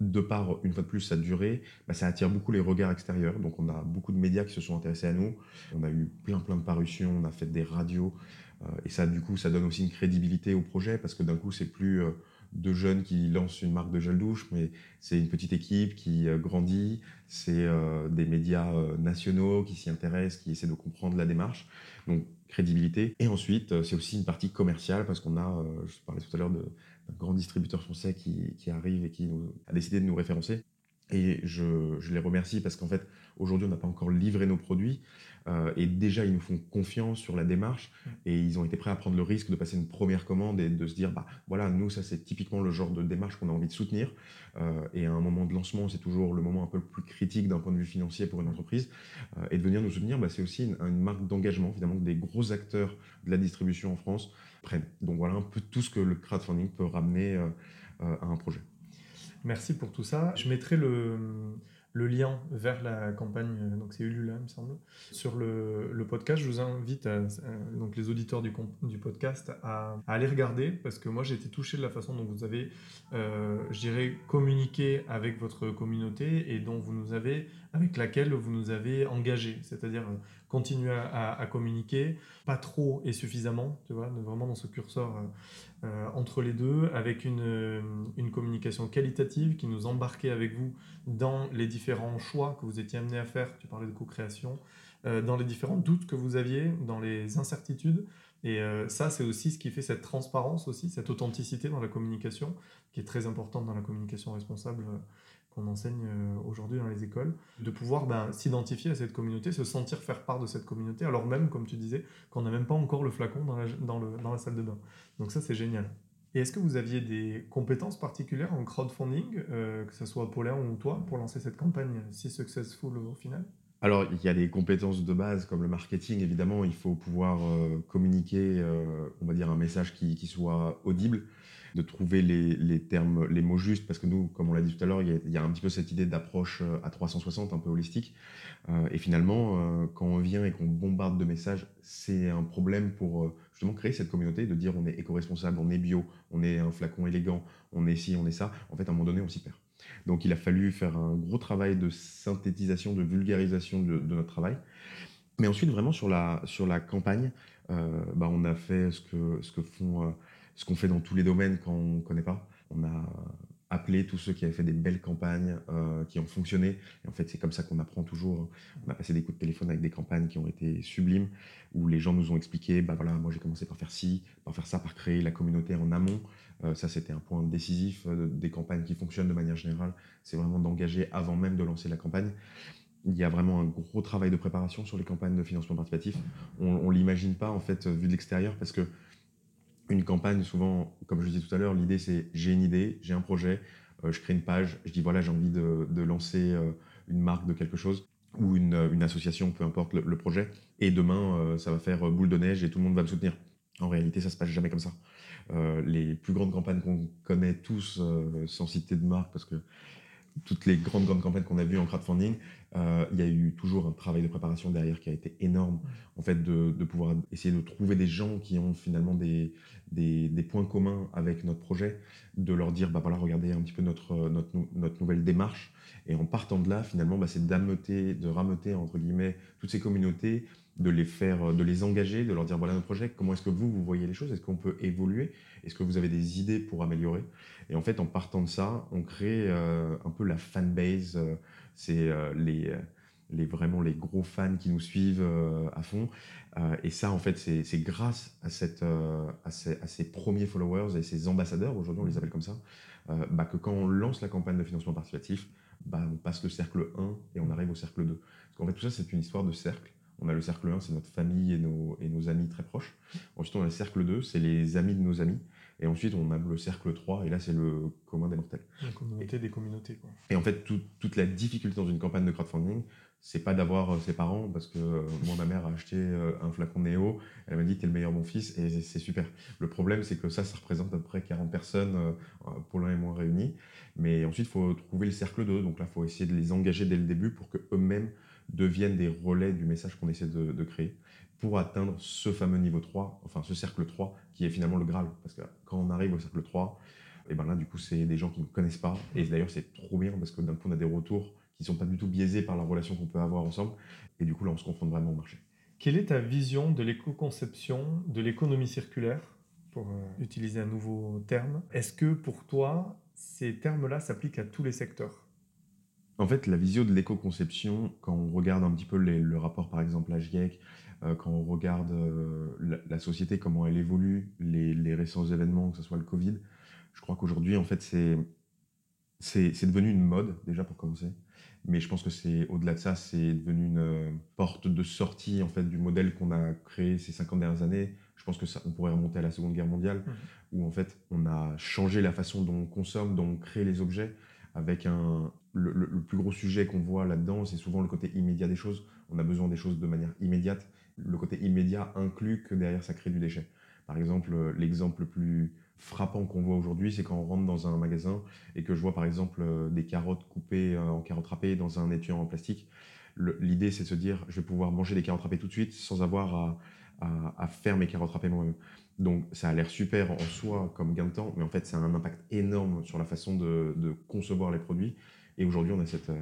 de par, une fois de plus, sa durée, bah, ça attire beaucoup les regards extérieurs. Donc, on a beaucoup de médias qui se sont intéressés à nous. On a eu plein, plein de parutions, on a fait des radios. Euh, et ça, du coup, ça donne aussi une crédibilité au projet parce que d'un coup, c'est plus euh, deux jeunes qui lancent une marque de gel douche, mais c'est une petite équipe qui euh, grandit. C'est des médias nationaux qui s'y intéressent, qui essaient de comprendre la démarche. Donc, crédibilité. Et ensuite, c'est aussi une partie commerciale parce qu'on a, je parlais tout à l'heure de grand distributeur français qui, qui arrive et qui a décidé de nous référencer. Et je, je les remercie parce qu'en fait, aujourd'hui, on n'a pas encore livré nos produits. Euh, et déjà, ils nous font confiance sur la démarche. Et ils ont été prêts à prendre le risque de passer une première commande et de se dire, bah voilà, nous, ça, c'est typiquement le genre de démarche qu'on a envie de soutenir. Euh, et à un moment de lancement, c'est toujours le moment un peu plus critique d'un point de vue financier pour une entreprise. Euh, et de venir nous soutenir, bah, c'est aussi une, une marque d'engagement, finalement, que des gros acteurs de la distribution en France prennent. Donc voilà un peu tout ce que le crowdfunding peut ramener euh, euh, à un projet. Merci pour tout ça. Je mettrai le, lien vers la campagne, euh, donc c'est Ulula, il me semble, sur le, podcast. Je vous invite, donc les auditeurs du, du podcast, à, aller regarder parce que moi j'ai été touché de la façon dont vous avez, je dirais, communiqué avec votre communauté et dont vous nous avez, avec laquelle vous nous avez engagé. C'est-à-dire continuer à, communiquer, pas trop et suffisamment, tu vois, vraiment dans ce curseur euh, euh, entre les deux, avec une, euh, communication qualitative qui nous embarquait avec vous dans les différents choix que vous étiez amené à faire, tu parlais de co-création, dans les différents doutes que vous aviez, dans les incertitudes. Et ça, c'est aussi ce qui fait cette transparence aussi, cette authenticité dans la communication, qui est très importante dans la communication responsable qu'on enseigne euh, aujourd'hui dans les écoles, de pouvoir ben, s'identifier à cette communauté, se sentir faire part de cette communauté, alors même, comme tu disais, qu'on n'a même pas encore le flacon dans la, salle de bain. Donc ça, c'est génial. Et est-ce que vous aviez des compétences particulières en crowdfunding, euh, que ce soit Paulin ou toi, pour lancer cette campagne si successful au final? Alors, il y a des compétences de base comme le marketing, évidemment, il faut pouvoir euh, communiquer, on va dire, un message qui soit audible de trouver les, termes, les mots justes, parce que nous, comme on l'a dit tout à l'heure, il, y, a un petit peu cette idée d'approche euh, à 360, un peu holistique. Euh, et finalement, euh, quand on vient et qu'on bombarde de messages, c'est un problème pour justement créer cette communauté, de dire on est éco-responsable, on est bio, on est un flacon élégant, on est ci, on est ça. En fait, à un moment donné, on s'y perd. Donc il a fallu faire un gros travail de synthétisation, de vulgarisation de, notre travail. Mais ensuite, vraiment sur la, sur la campagne, bah, on a fait ce que, ce que font ce qu'on fait dans tous les domaines quand on ne connaît pas. On a appelé tous ceux qui avaient fait des belles campagnes, euh, qui ont fonctionné. Et en fait, c'est comme ça qu'on apprend toujours. On a passé des coups de téléphone avec des campagnes qui ont été sublimes, où les gens nous ont expliqué, bah voilà, moi j'ai commencé par faire ci, par faire ça, par créer la communauté en amont. Euh, ça, c'était un point décisif euh, des campagnes qui fonctionnent de manière générale. C'est vraiment d'engager avant même de lancer la campagne. il y a vraiment un gros travail de préparation sur les campagnes de financement participatif. On ne l'imagine pas, en fait, vu de l'extérieur, parce que une campagne, souvent, comme je disais tout à l'heure, l'idée c'est j'ai une idée, j'ai un projet, euh, je crée une page, je dis voilà, j'ai envie de, lancer euh, une marque de quelque chose ou une, association, peu importe le, projet, et demain, euh, ça va faire boule de neige et tout le monde va me soutenir. En réalité, ça se passe jamais comme ça. les plus grandes campagnes qu'on connaît tous, sans citer de marque, parce que toutes les grandes, grandes campagnes qu'on a vues en crowdfunding, euh, il y a eu toujours un travail de préparation derrière qui a été énorme. En fait, de, pouvoir essayer de trouver des gens qui ont finalement des, points communs avec notre projet, de leur dire, bah voilà, regardez un petit peu notre nouvelle démarche. Et en partant de là, finalement, bah, c'est d'ameuter, de rameuter, entre guillemets, toutes ces communautés, de les faire, de les engager, de leur dire, voilà notre projet, comment est-ce que vous, vous voyez les choses Est-ce qu'on peut évoluer Est-ce que vous avez des idées pour améliorer? Et en fait, en partant de ça, on crée euh, un peu la fanbase. Euh, c'est euh, les, les, vraiment les gros fans qui nous suivent à fond. et ça, en fait, c'est grâce à, cette, à ces, à, ces, premiers followers et ces ambassadeurs, aujourd'hui on les appelle comme ça, bah, que quand on lance la campagne de financement participatif, bah, on passe le cercle 1 et on arrive au cercle 2. Parce qu'en fait, tout ça, c'est une histoire de cercle. On a le cercle 1, c'est notre famille et nos, et nos amis très proches. Ensuite, on a le cercle 2, c'est les amis de nos amis. Et ensuite, on a le cercle 3, et là, c'est le commun des mortels. La communauté des communautés. Quoi. Et en fait, toute la difficulté dans une campagne de crowdfunding, c'est pas d'avoir euh, ses parents, parce que euh, moi, ma mère a acheté euh, un flacon Néo, elle m'a dit, t'es le meilleur mon fils, et c'est super. Le problème, c'est que ça, ça représente à peu près 40 personnes, pour l'un et moi réunis. Mais ensuite, il faut trouver le cercle 2, donc là, il faut essayer de les engager dès le début pour qu'eux-mêmes deviennent des relais du message qu'on essaie de, créer pour atteindre ce fameux niveau 3, enfin ce cercle 3 qui est finalement le Graal. Parce que quand on arrive au cercle 3, et ben là du coup c'est des gens qui ne connaissent pas. Et d'ailleurs c'est trop bien parce que d'un coup on a des retours qui sont pas du tout biaisés par la relation qu'on peut avoir ensemble. Et du coup là on se confronte vraiment au marché. Quelle est ta vision de l'éco-conception, de l'économie circulaire, pour euh, utiliser un nouveau terme? Est-ce que pour toi ces termes-là s'appliquent à tous les secteurs? En fait, la vision de l'éco-conception, quand on regarde un petit peu le rapport, par exemple, à GIEC, euh, quand on regarde euh, la, société, comment elle évolue, les, récents événements, que ce soit le Covid, je crois qu'aujourd'hui, en fait, c'est, c'est, devenu une mode, déjà pour commencer. Mais je pense que c'est au-delà de ça, c'est devenu une euh, porte de sortie en fait du modèle qu'on a créé ces 50 dernières années. Je pense que ça, on pourrait remonter à la Seconde Guerre mondiale, mmh. où en fait on a changé la façon dont on consomme, dont on crée les objets avec un, le, plus gros sujet qu'on voit là-dedans, c'est souvent le côté immédiat des choses. On a besoin des choses de manière immédiate. Le côté immédiat inclut que derrière, ça crée du déchet. Par exemple, l'exemple le plus frappant qu'on voit aujourd'hui, c'est quand on rentre dans un magasin et que je vois par exemple des carottes coupées euh, en carottes râpées dans un étui en plastique. L'idée, c'est de se dire, je vais pouvoir manger des carottes râpées tout de suite sans avoir à, à faire mes carottes râpées moi-même. Donc ça a l'air super en soi comme gain de temps, mais en fait, ça a un impact énorme sur la façon de, de concevoir les produits. Et aujourd'hui, on a cette. Euh,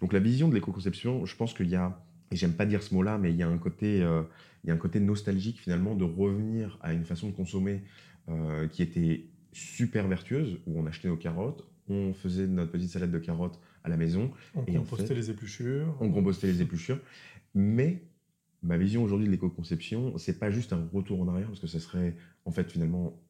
donc la vision de l'éco-conception, je pense qu'il y a, et j'aime pas dire ce mot-là, mais il y a un côté, euh, il y a un côté nostalgique finalement de revenir à une façon de consommer euh, qui était super vertueuse, où on achetait nos carottes, on faisait notre petite salade de carottes à la maison. On et compostait les épluchures. On compostait les épluchures. Mais ma vision aujourd'hui de l'éco-conception, c'est pas juste un retour en arrière, parce que ça serait en fait finalement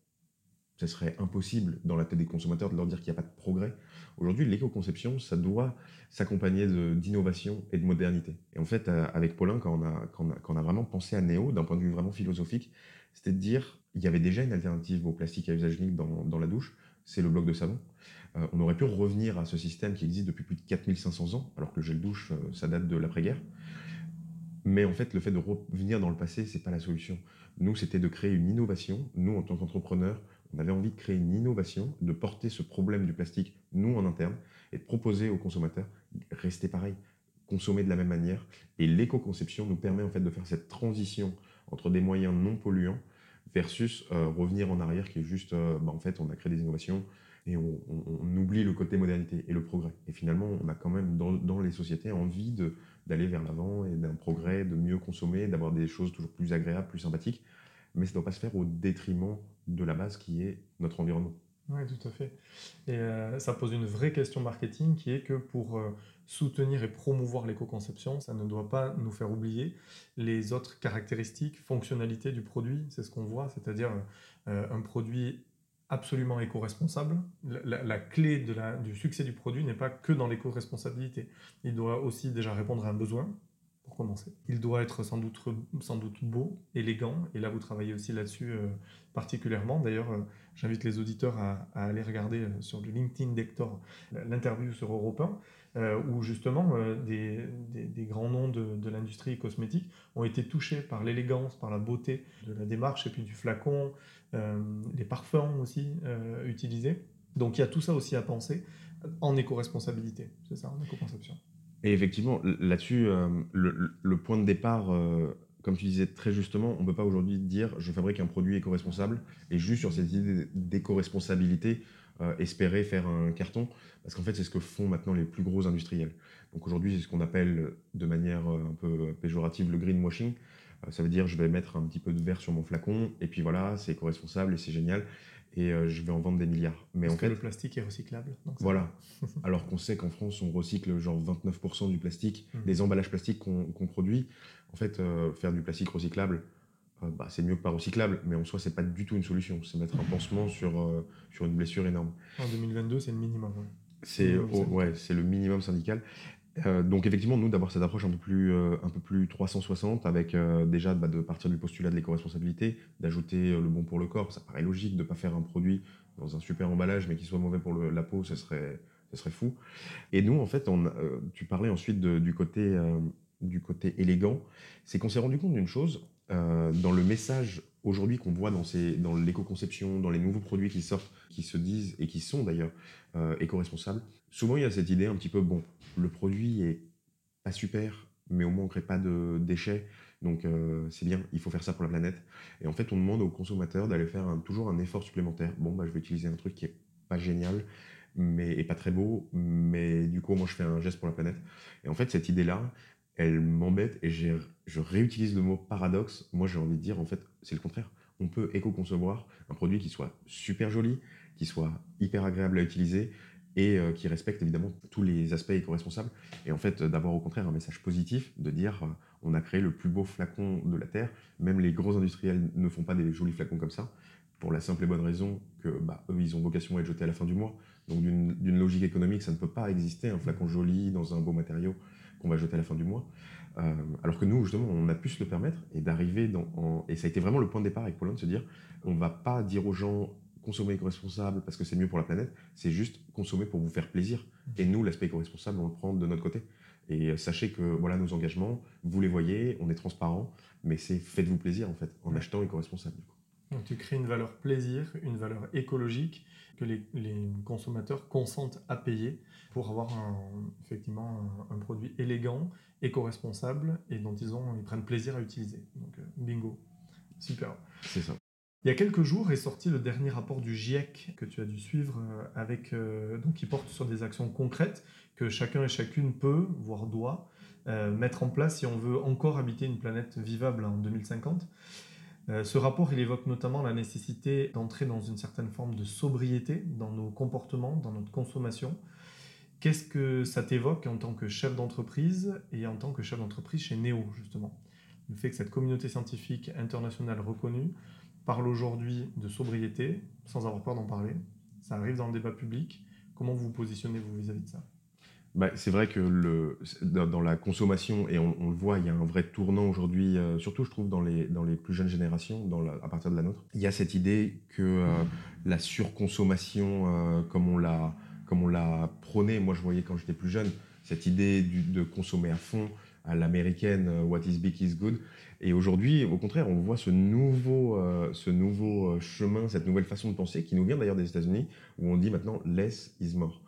ce serait impossible dans la tête des consommateurs de leur dire qu'il n'y a pas de progrès. Aujourd'hui, l'éco-conception, ça doit s'accompagner d'innovation et de modernité. Et en fait, euh, avec Paulin, quand on a, vraiment pensé à Néo, d'un point de vue vraiment philosophique, c'était de dire, il y avait déjà une alternative au plastique à usage unique dans, dans la douche, c'est le bloc de savon. Euh, on aurait pu revenir à ce système qui existe depuis plus de 4500 ans, alors que le gel douche, euh, ça date de l'après-guerre. Mais en fait, le fait de revenir dans le passé, c'est pas la solution. Nous, c'était de créer une innovation. Nous, en tant qu'entrepreneurs, on avait envie de créer une innovation, de porter ce problème du plastique, nous, en interne, et de proposer aux consommateurs, rester pareil, consommer de la même manière. Et l'éco-conception nous permet en fait de faire cette transition entre des moyens non polluants versus euh, revenir en arrière qui est juste, euh, bah, en fait, on a créé des innovations et on, oublie le côté modernité et le progrès. Et finalement, on a quand même dans, les sociétés envie d'aller vers l'avant et d'un progrès, de mieux consommer, d'avoir des choses toujours plus agréables, plus sympathiques mais ça ne doit pas se faire au détriment de la base qui est notre environnement. Oui, tout à fait. Et euh, ça pose une vraie question marketing qui est que pour euh, soutenir et promouvoir l'éco-conception, ça ne doit pas nous faire oublier les autres caractéristiques, fonctionnalités du produit. C'est ce qu'on voit, c'est-à-dire euh, un produit absolument éco-responsable. La, clé du succès du produit n'est pas que dans l'éco-responsabilité. Il doit aussi déjà répondre à un besoin, pour commencer. Il doit être sans doute, beau, élégant, et là vous travaillez aussi là-dessus euh, particulièrement. D'ailleurs, euh, j'invite les auditeurs à, aller regarder euh, sur le LinkedIn d'Hector l'interview sur Europe 1, où justement des, grands noms de l'industrie cosmétique ont été touchés par l'élégance, par la beauté de la démarche, et puis du flacon, les parfums aussi utilisés. Donc il y a tout ça aussi à penser en éco-responsabilité, c'est ça, en éco-conception. Et effectivement, là-dessus, euh, le, point de départ, euh, comme tu disais très justement, on ne peut pas aujourd'hui dire je fabrique un produit éco-responsable et juste sur cette idée d'éco-responsabilité, euh, espérer faire un carton, parce qu'en fait, c'est ce que font maintenant les plus gros industriels. Donc aujourd'hui, c'est ce qu'on appelle de manière un peu péjorative le greenwashing. Ça veut dire je vais mettre un petit peu de verre sur mon flacon, et puis voilà, c'est éco-responsable et c'est génial et euh, je vais en vendre des milliards. Mais Parce en que fait, le plastique est recyclable. voilà. Alors qu'on sait qu'en France, on recycle genre 29% du plastique, hmm. des emballages plastiques qu'on produit. En fait, euh, faire du plastique recyclable, euh, bah, c'est mieux que pas recyclable, mais en soi, c'est pas du tout une solution. C'est mettre un pansement sur, sur une blessure énorme. En 2022, c'est le minimum. C'est ouais, c'est le minimum syndical. Euh, donc effectivement, nous, d'avoir cette approche un peu plus, euh, un peu plus 360, avec euh, déjà bah, de partir du postulat de l'éco-responsabilité, d'ajouter le bon pour le corps, ça paraît logique de ne pas faire un produit dans un super emballage, mais qui soit mauvais pour la peau, ce serait, ce serait fou. Et nous, en fait, on, tu parlais ensuite du, côté, du côté élégant, c'est qu'on s'est rendu compte d'une chose, dans le message aujourd'hui qu'on voit dans, dans l'éco-conception, dans les nouveaux produits qui sortent, qui se disent et qui sont d'ailleurs éco-responsables, souvent il y a cette idée un petit peu, bon, le produit est pas super, mais au moins on crée pas de déchets, donc euh, c'est bien, il faut faire ça pour la planète. Et en fait, on demande aux consommateurs d'aller faire toujours un effort supplémentaire. Bon, bah, je vais utiliser un truc qui est pas génial, mais et pas très beau, mais du coup, moi, je fais un geste pour la planète. Et en fait, cette idée-là, elle m'embête et je réutilise le mot paradoxe. Moi, j'ai envie de dire, en fait, c'est le contraire. On peut éco-concevoir un produit qui soit super joli, qui soit hyper agréable à utiliser, et euh, qui respecte évidemment tous les aspects éco-responsables. Et en fait, d'avoir au contraire un message positif, de dire euh, on a créé le plus beau flacon de la Terre. Même les gros industriels ne font pas des jolis flacons comme ça, pour la simple et bonne raison que bah, eux, ils ont vocation à être jetés à la fin du mois. Donc d'une logique économique, ça ne peut pas exister, un flacon joli dans un beau matériau qu'on va jeter à la fin du mois. Euh, alors que nous, justement, on a pu se le permettre et d'arriver dans... Et ça a été vraiment le point de départ avec Pauline de se dire, on ne va pas dire aux gens, consommer éco-responsable parce que c'est mieux pour la planète, c'est juste consommer pour vous faire plaisir. Et nous, l'aspect éco-responsable, on le prend de notre côté. Et euh, sachez que voilà nos engagements, vous les voyez, on est transparent, mais c'est faites-vous plaisir en fait en achetant éco-responsable. Donc tu crées une valeur plaisir, une valeur écologique que les, consommateurs consentent à payer pour avoir un, effectivement un, produit élégant, éco-responsable et dont ils, ont, ils prennent plaisir à utiliser. Donc euh, bingo, super. C'est ça. Il y a quelques jours est sorti le dernier rapport du GIEC que tu as dû suivre, euh, avec, euh, donc qui porte sur des actions concrètes que chacun et chacune peut, voire doit, euh, mettre en place si on veut encore habiter une planète vivable en 2050. ce rapport, il évoque notamment la nécessité d'entrer dans une certaine forme de sobriété dans nos comportements, dans notre consommation. Qu'est-ce que ça t'évoque en tant que chef d'entreprise et en tant que chef d'entreprise chez Neo, justement? Le fait que cette communauté scientifique internationale reconnue parle aujourd'hui de sobriété sans avoir peur d'en parler. Ça arrive dans le débat public. Comment vous vous positionnez-vous vis-à-vis de ça? Bah, c'est vrai que le, dans, la consommation, et on, le voit, il y a un vrai tournant aujourd'hui, euh, surtout je trouve dans les, dans les plus jeunes générations, à partir de la nôtre. Il y a cette idée que euh, la surconsommation, euh, comme on l'a comme on l'a prôné, moi je voyais quand j'étais plus jeune, cette idée de consommer à fond, à l'américaine, what is big is good, et aujourd'hui, au contraire, on voit ce nouveau, euh, ce nouveau euh, chemin, cette nouvelle façon de penser qui nous vient d'ailleurs des États-Unis, où on dit maintenant less is more.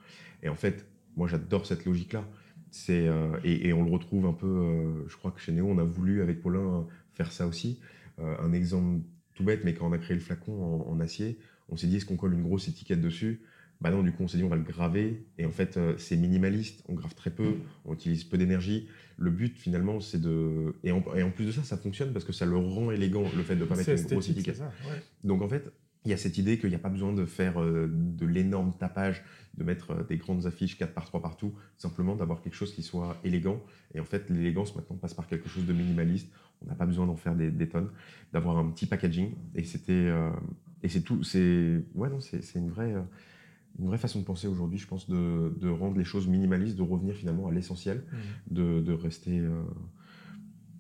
Et en fait, moi j'adore cette logique-là. C'est euh, et, on le retrouve un peu. je crois que chez Néo, on a voulu avec Paulin faire ça aussi. un exemple tout bête, mais quand on a créé le flacon en acier, on s'est dit est-ce qu'on colle une grosse étiquette dessus? Bah non, du coup, on s'est dit, on va le graver. Et en fait, euh, c'est minimaliste, on grave très peu, on utilise peu d'énergie. Le but, finalement, c'est de. Et en, plus de ça, ça fonctionne parce que ça le rend élégant, le fait de ne pas mettre une grosse étiquette. Donc, en fait, il y a cette idée qu'il n'y a pas besoin de faire euh, de l'énorme tapage, de mettre euh, des grandes affiches 4 par 3 partout, simplement d'avoir quelque chose qui soit élégant. Et en fait, l'élégance maintenant passe par quelque chose de minimaliste. On n'a pas besoin d'en faire des, tonnes, d'avoir un petit packaging. Et c'était Et c'est tout. C'est ouais, non, c'est une vraie, une vraie façon de penser aujourd'hui, je pense, de, de, rendre les choses minimalistes, de revenir finalement à l'essentiel, mmh. de, de, rester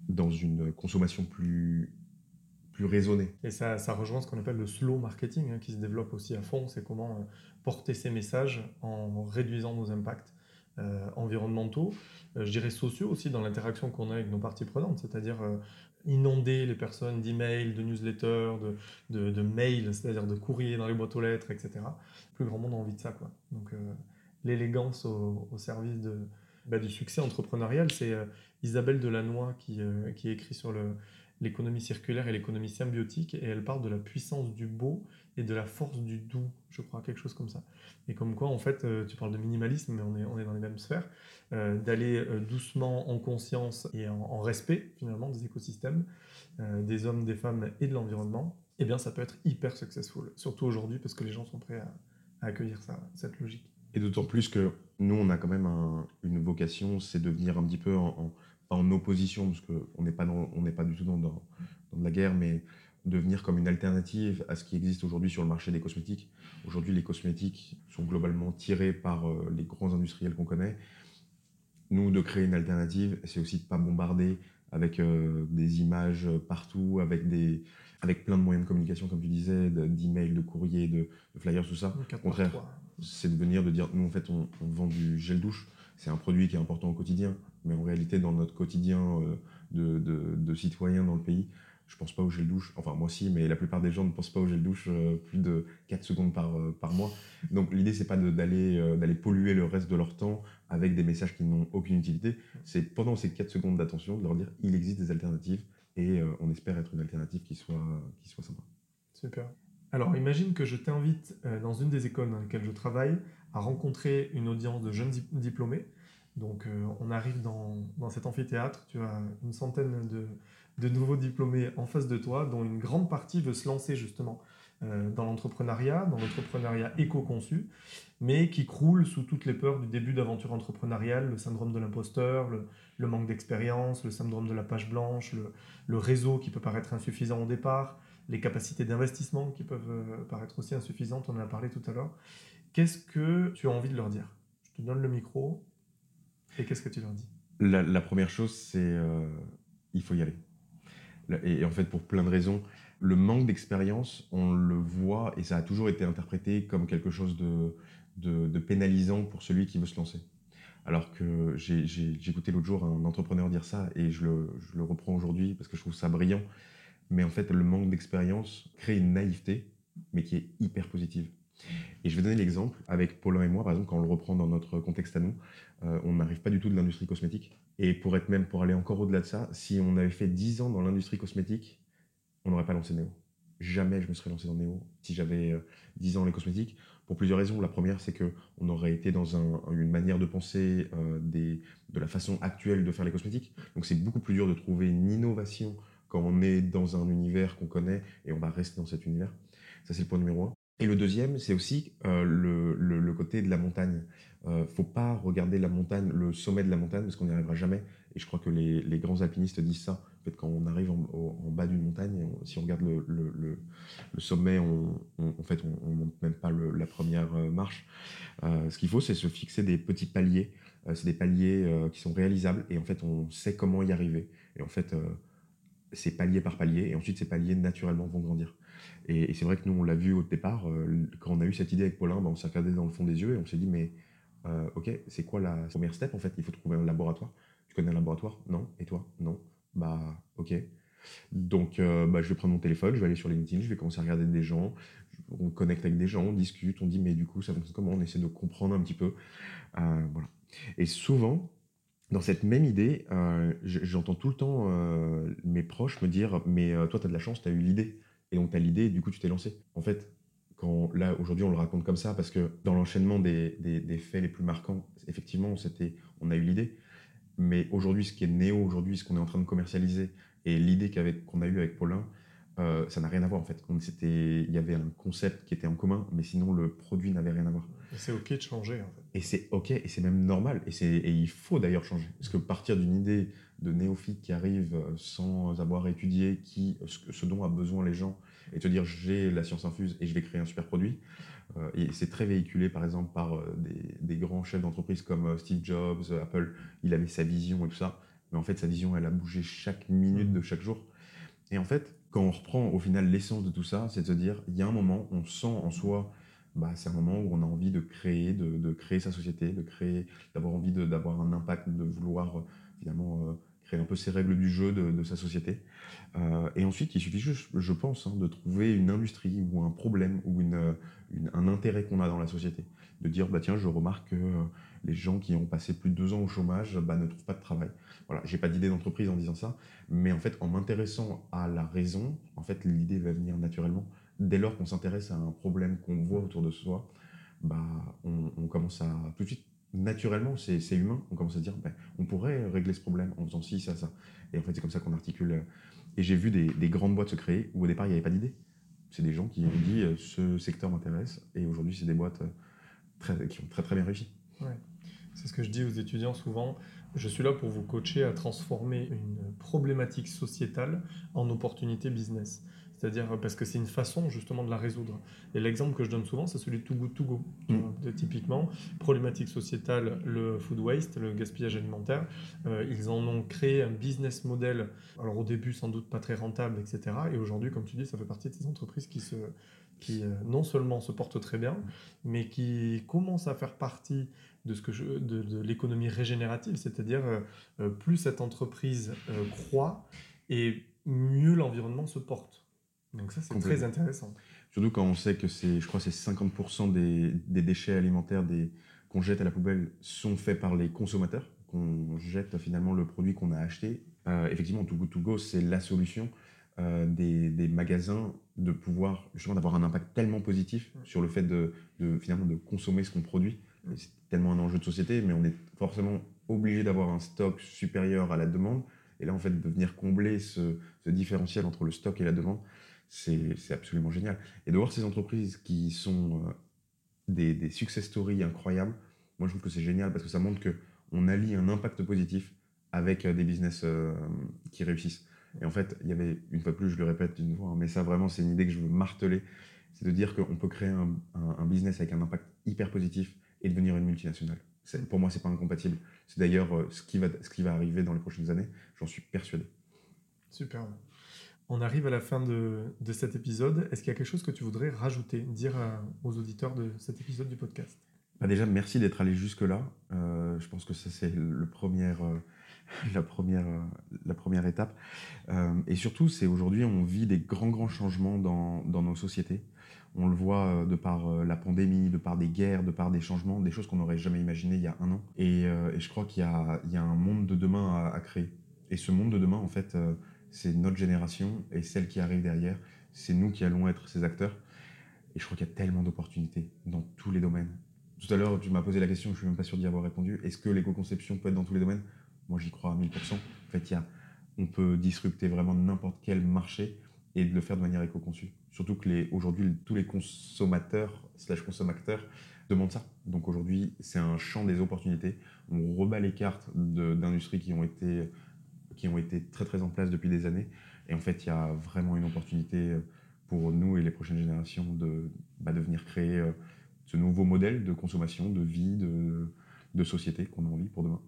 dans une consommation plus plus raisonnée. Et ça, ça rejoint ce qu'on appelle le slow marketing, hein, qui se développe aussi à fond. C'est comment porter ces messages en réduisant nos impacts euh, environnementaux, euh, je dirais sociaux aussi dans l'interaction qu'on a avec nos parties prenantes, c'est-à-dire euh, inonder les personnes d'emails, de newsletters, de, de, mails, c'est-à-dire de courriers dans les boîtes aux lettres, etc. Plus grand monde a envie de ça. Quoi. Donc l'élégance au, service de, bah, du succès entrepreneurial, c'est Isabelle Delannoy qui, qui écrit sur l'économie circulaire et l'économie symbiotique, et elle parle de la puissance du beau et de la force du doux, je crois, quelque chose comme ça. Et comme quoi, en fait, euh, tu parles de minimalisme, mais on est, on est dans les mêmes sphères, euh, d'aller euh, doucement en conscience et en, respect, finalement, des écosystèmes, des hommes, des femmes et de l'environnement, eh bien, ça peut être hyper successful, surtout aujourd'hui, parce que les gens sont prêts à, accueillir ça, cette logique. Et d'autant plus que nous, on a quand même une vocation, c'est de venir un petit peu en opposition, parce qu'on n'est pas, pas du tout dans, dans, la guerre, mais devenir comme une alternative à ce qui existe aujourd'hui sur le marché des cosmétiques. Aujourd'hui, les cosmétiques sont globalement tirés par euh, les grands industriels qu'on connaît. Nous, de créer une alternative, c'est aussi de ne pas bombarder avec euh, des images partout, avec, des, avec plein de moyens de communication, comme tu disais, d'emails, de, de courriers, de, flyers, tout ça. Au contraire, c'est de venir de dire, nous, en fait, on vend du gel douche. C'est un produit qui est important au quotidien mais en réalité, dans notre quotidien euh, de, de, citoyens dans le pays, je pense pas au gel douche. Enfin, moi aussi, mais la plupart des gens ne pensent pas au gel douche euh, plus de 4 secondes par, euh, par mois. Donc, l'idée, c'est pas d'aller d'aller polluer le reste de leur temps avec des messages qui n'ont aucune utilité. C'est pendant ces 4 secondes d'attention de leur dire il existe des alternatives et on espère être une alternative qui soit, qui soit sympa. Super. Alors, imagine que je t'invite dans une des écoles dans lesquelles je travaille à rencontrer une audience de jeunes diplômés donc euh, on arrive dans, cet amphithéâtre, tu as une centaine de, nouveaux diplômés en face de toi, dont une grande partie veut se lancer justement euh, dans l'entrepreneuriat, dans l'entrepreneuriat éco-conçu, mais qui croule sous toutes les peurs du début d'aventure entrepreneuriale, le syndrome de l'imposteur, le, manque d'expérience, le syndrome de la page blanche, le, réseau qui peut paraître insuffisant au départ, les capacités d'investissement qui peuvent euh, paraître aussi insuffisantes, on en a parlé tout à l'heure. Qu'est-ce que tu as envie de leur dire? Je te donne le micro, et qu'est-ce que tu leur dis? La, première chose, c'est euh, il faut y aller. Et, en fait, pour plein de raisons, le manque d'expérience, on le voit et ça a toujours été interprété comme quelque chose de, pénalisant pour celui qui veut se lancer. Alors que j'ai écouté l'autre jour un entrepreneur dire ça et je le reprends aujourd'hui parce que je trouve ça brillant. Mais en fait, le manque d'expérience crée une naïveté, mais qui est hyper positive. Et je vais donner l'exemple avec Paulin et moi, par exemple, quand on le reprend dans notre contexte à nous, euh, on n'arrive pas du tout de l'industrie cosmétique. Et pour être même, pour aller encore au-delà de ça, si on avait fait 10 ans dans l'industrie cosmétique, on n'aurait pas lancé Néo. Jamais je me serais lancé dans Néo si j'avais 10 euh, ans dans les cosmétiques. Pour plusieurs raisons. La première, c'est qu'on aurait été dans une manière de penser euh, de la façon actuelle de faire les cosmétiques. Donc c'est beaucoup plus dur de trouver une innovation quand on est dans un univers qu'on connaît et on va rester dans cet univers. Ça, c'est le point numéro un. Et le deuxième, c'est aussi euh, le, côté de la montagne. Euh, faut pas regarder la montagne, le sommet de la montagne, parce qu'on n'y arrivera jamais. Et je crois que les, grands alpinistes disent ça. En fait, quand on arrive en, bas d'une montagne, si on regarde le, sommet, on, en fait, on, ne monte même pas la première euh, marche. Euh, ce qu'il faut, c'est se fixer des petits paliers. C'est des paliers qui sont réalisables, et en fait, on sait comment y arriver. Et en fait, c'est palier par palier, et ensuite, ces paliers naturellement vont grandir. Et, c'est vrai que nous, on l'a vu au départ, euh, quand on a eu cette idée avec Paulin, bah, on s'est regardé dans le fond des yeux et on s'est dit, mais euh, ok, c'est quoi la première step en fait? Il faut trouver un laboratoire. Tu connais un laboratoire? Non. Et toi? Non. Bah ok. Donc euh, bah, je vais prendre mon téléphone, je vais aller sur LinkedIn, je vais commencer à regarder des gens, on connecte avec des gens, on discute, on dit mais du coup ça fonctionne comment? On essaie de comprendre un petit peu. voilà. Et souvent, dans cette même idée, j'entends tout le temps mes proches me dire mais toi tu as de la chance, tu as eu l'idée. Et donc, tu as l'idée, du coup, tu t'es lancé. En fait, quand, là, aujourd'hui, on le raconte comme ça parce que dans l'enchaînement des, des, faits les plus marquants, effectivement, on, on a eu l'idée. Mais aujourd'hui, ce qui est néo aujourd'hui, ce qu'on est en train de commercialiser et l'idée qu'on a eue avec Paulin, euh, ça n'a rien à voir en fait. Il y avait un concept qui était en commun, mais sinon le produit n'avait rien à voir. C'est ok de changer en fait. Et c'est ok, et c'est même normal, et, et il faut d'ailleurs changer. Parce que partir d'une idée de néophytes qui arrivent sans avoir étudié qui, ce, dont a besoin les gens et te dire j'ai la science infuse et je vais créer un super produit. et c'est très véhiculé par exemple par des, des grands chefs d'entreprise comme Steve Jobs, Apple. Il avait sa vision et tout ça. Mais en fait, sa vision, elle a bougé chaque minute de chaque jour. Et en fait, quand on reprend au final l'essence de tout ça, c'est de se dire, il y a un moment, on sent en soi, bah, c'est un moment où on a envie de créer, de, créer sa société, de créer, d'avoir envie d'avoir un impact, de vouloir euh, finalement euh, créer un peu ses règles du jeu de, sa société. Euh, et ensuite, il suffit juste, je pense, hein, de trouver une industrie ou un problème ou une, un intérêt qu'on a dans la société. De dire, bah, tiens, je remarque que les gens qui ont passé plus de deux ans au chômage bah, ne trouvent pas de travail. Voilà, j'ai pas d'idée d'entreprise en disant ça, mais en fait, en m'intéressant à la raison, en fait, l'idée va venir naturellement. Dès lors qu'on s'intéresse à un problème qu'on voit autour de soi, bah, on, commence à tout de suite naturellement, c'est humain, on commence à dire, ben, pourrait régler ce problème en faisant ci, ça, ça. Et en fait, c'est comme ça qu'on articule. Et j'ai vu des, grandes boîtes se créer où au départ, il n'y avait pas d'idée. C'est des gens qui ont dit, euh, ce secteur m'intéresse. Et aujourd'hui, c'est des boîtes euh, très, qui ont très, très bien réussi. Ouais. C'est ce que je dis aux étudiants souvent. Je suis là pour vous coacher à transformer une problématique sociétale en opportunité business. C'est-à-dire parce que c'est une façon justement de la résoudre. Et l'exemple que je donne souvent, c'est celui de Too Good To Go. Mm. typiquement, problématique sociétale, le food waste, le gaspillage alimentaire. Euh, ils en ont créé un business model. Alors au début, sans doute pas très rentable, etc. Et aujourd'hui, comme tu dis, ça fait partie de ces entreprises qui se qui euh, non seulement se portent très bien, mais qui commencent à faire partie de, ce que je, de, l'économie régénérative, c'est-à-dire euh, plus cette entreprise croît et mieux l'environnement se porte. Donc ça, c'est très intéressant. Surtout quand on sait que c'est, je crois, c'est 50% des, des, déchets alimentaires des, qu'on jette à la poubelle sont faits par les consommateurs, qu'on jette finalement le produit qu'on a acheté. effectivement, Too Good To Go, c'est la solution. Euh, des, magasins de pouvoir justement d'avoir un impact tellement positif sur le fait de, finalement de consommer ce qu'on produit. C'est tellement un enjeu de société, mais on est forcément obligé d'avoir un stock supérieur à la demande. Et là, en fait, de venir combler ce, différentiel entre le stock et la demande, c'est absolument génial. Et de voir ces entreprises qui sont euh, des, success stories incroyables, moi je trouve que c'est génial parce que ça montre qu'on allie un impact positif avec euh, des business qui réussissent. Et en fait, il y avait, une fois plus, je le répète une fois, hein, mais ça vraiment, c'est une idée que je veux marteler, c'est de dire qu'on peut créer un, business avec un impact hyper positif et devenir une multinationale. Pour moi, c'est pas incompatible. C'est d'ailleurs euh, ce, qui va, ce qui va arriver dans les prochaines années, j'en suis persuadé. Super. On arrive à la fin de, de cet épisode. Est-ce qu'il y a quelque chose que tu voudrais rajouter, dire aux auditeurs de cet épisode du podcast? Bah Déjà, merci d'être allé jusque-là. Euh, je pense que ça, c'est le. Euh, la, première, la première étape. Euh, et surtout, c'est aujourd'hui, on vit des grands, grands changements dans, dans nos sociétés. On le voit euh, de par euh, la pandémie, de par des guerres, de par des changements, des choses qu'on n'aurait jamais imaginées il y a un an. Et, et je crois qu'il y, y a, un monde de demain à, créer. Et ce monde de demain, en fait, c'est notre génération et celle qui arrive derrière. C'est nous qui allons être ces acteurs. Et je crois qu'il y a tellement d'opportunités dans tous les domaines. Tout à l'heure, tu m'as posé la question, je ne suis même pas sûr d'y avoir répondu. Est-ce que l'éco-conception peut être dans tous les domaines? Moi, j'y crois à 1000%. En fait, y a, on peut disrupter vraiment n'importe quel marché et le faire de manière éco-conçue. Surtout que aujourd'hui, tous les consommateurs slash consommateurs demandent ça. Donc aujourd'hui, c'est un champ des opportunités. On rebat les cartes d'industries qui ont été qui ont été très très en place depuis des années. Et en fait, il y a vraiment une opportunité pour nous et les prochaines générations de, bah, venir créer euh, ce nouveau modèle de consommation, de vie, de, de société qu'on a envie pour demain.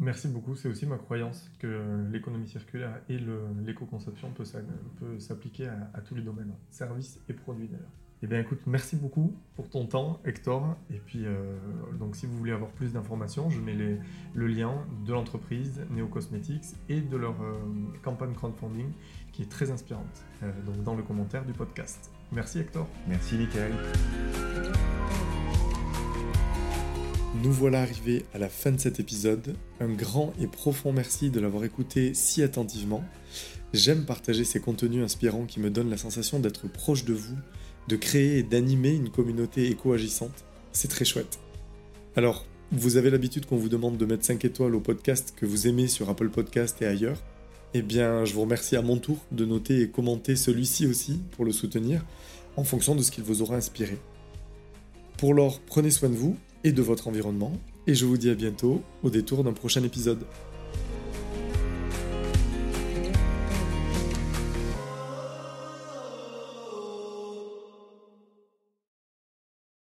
Merci beaucoup. C'est aussi ma croyance que l'économie circulaire et l'éco-conception peut s'appliquer à, tous les domaines, services et produits d'ailleurs. Eh bien écoute, merci beaucoup pour ton temps, Hector. Et puis, euh, donc si vous voulez avoir plus d'informations, je mets le lien de l'entreprise Neo Cosmetics et de leur euh, campagne crowdfunding qui est très inspirante, euh, donc dans le commentaire du podcast. Merci Hector. Merci Michael. Nous voilà arrivés à la fin de cet épisode. Un grand et profond merci de l'avoir écouté si attentivement. J'aime partager ces contenus inspirants qui me donnent la sensation d'être proche de vous, de créer et d'animer une communauté éco-agissante. C'est très chouette. Alors, vous avez l'habitude qu'on vous demande de mettre 5 étoiles au podcast que vous aimez sur Apple Podcast et ailleurs. Eh bien, je vous remercie à mon tour de noter et commenter celui-ci aussi pour le soutenir en fonction de ce qu'il vous aura inspiré. Pour l'or, prenez soin de vous et de votre environnement. Et je vous dis à bientôt au détour d'un prochain épisode.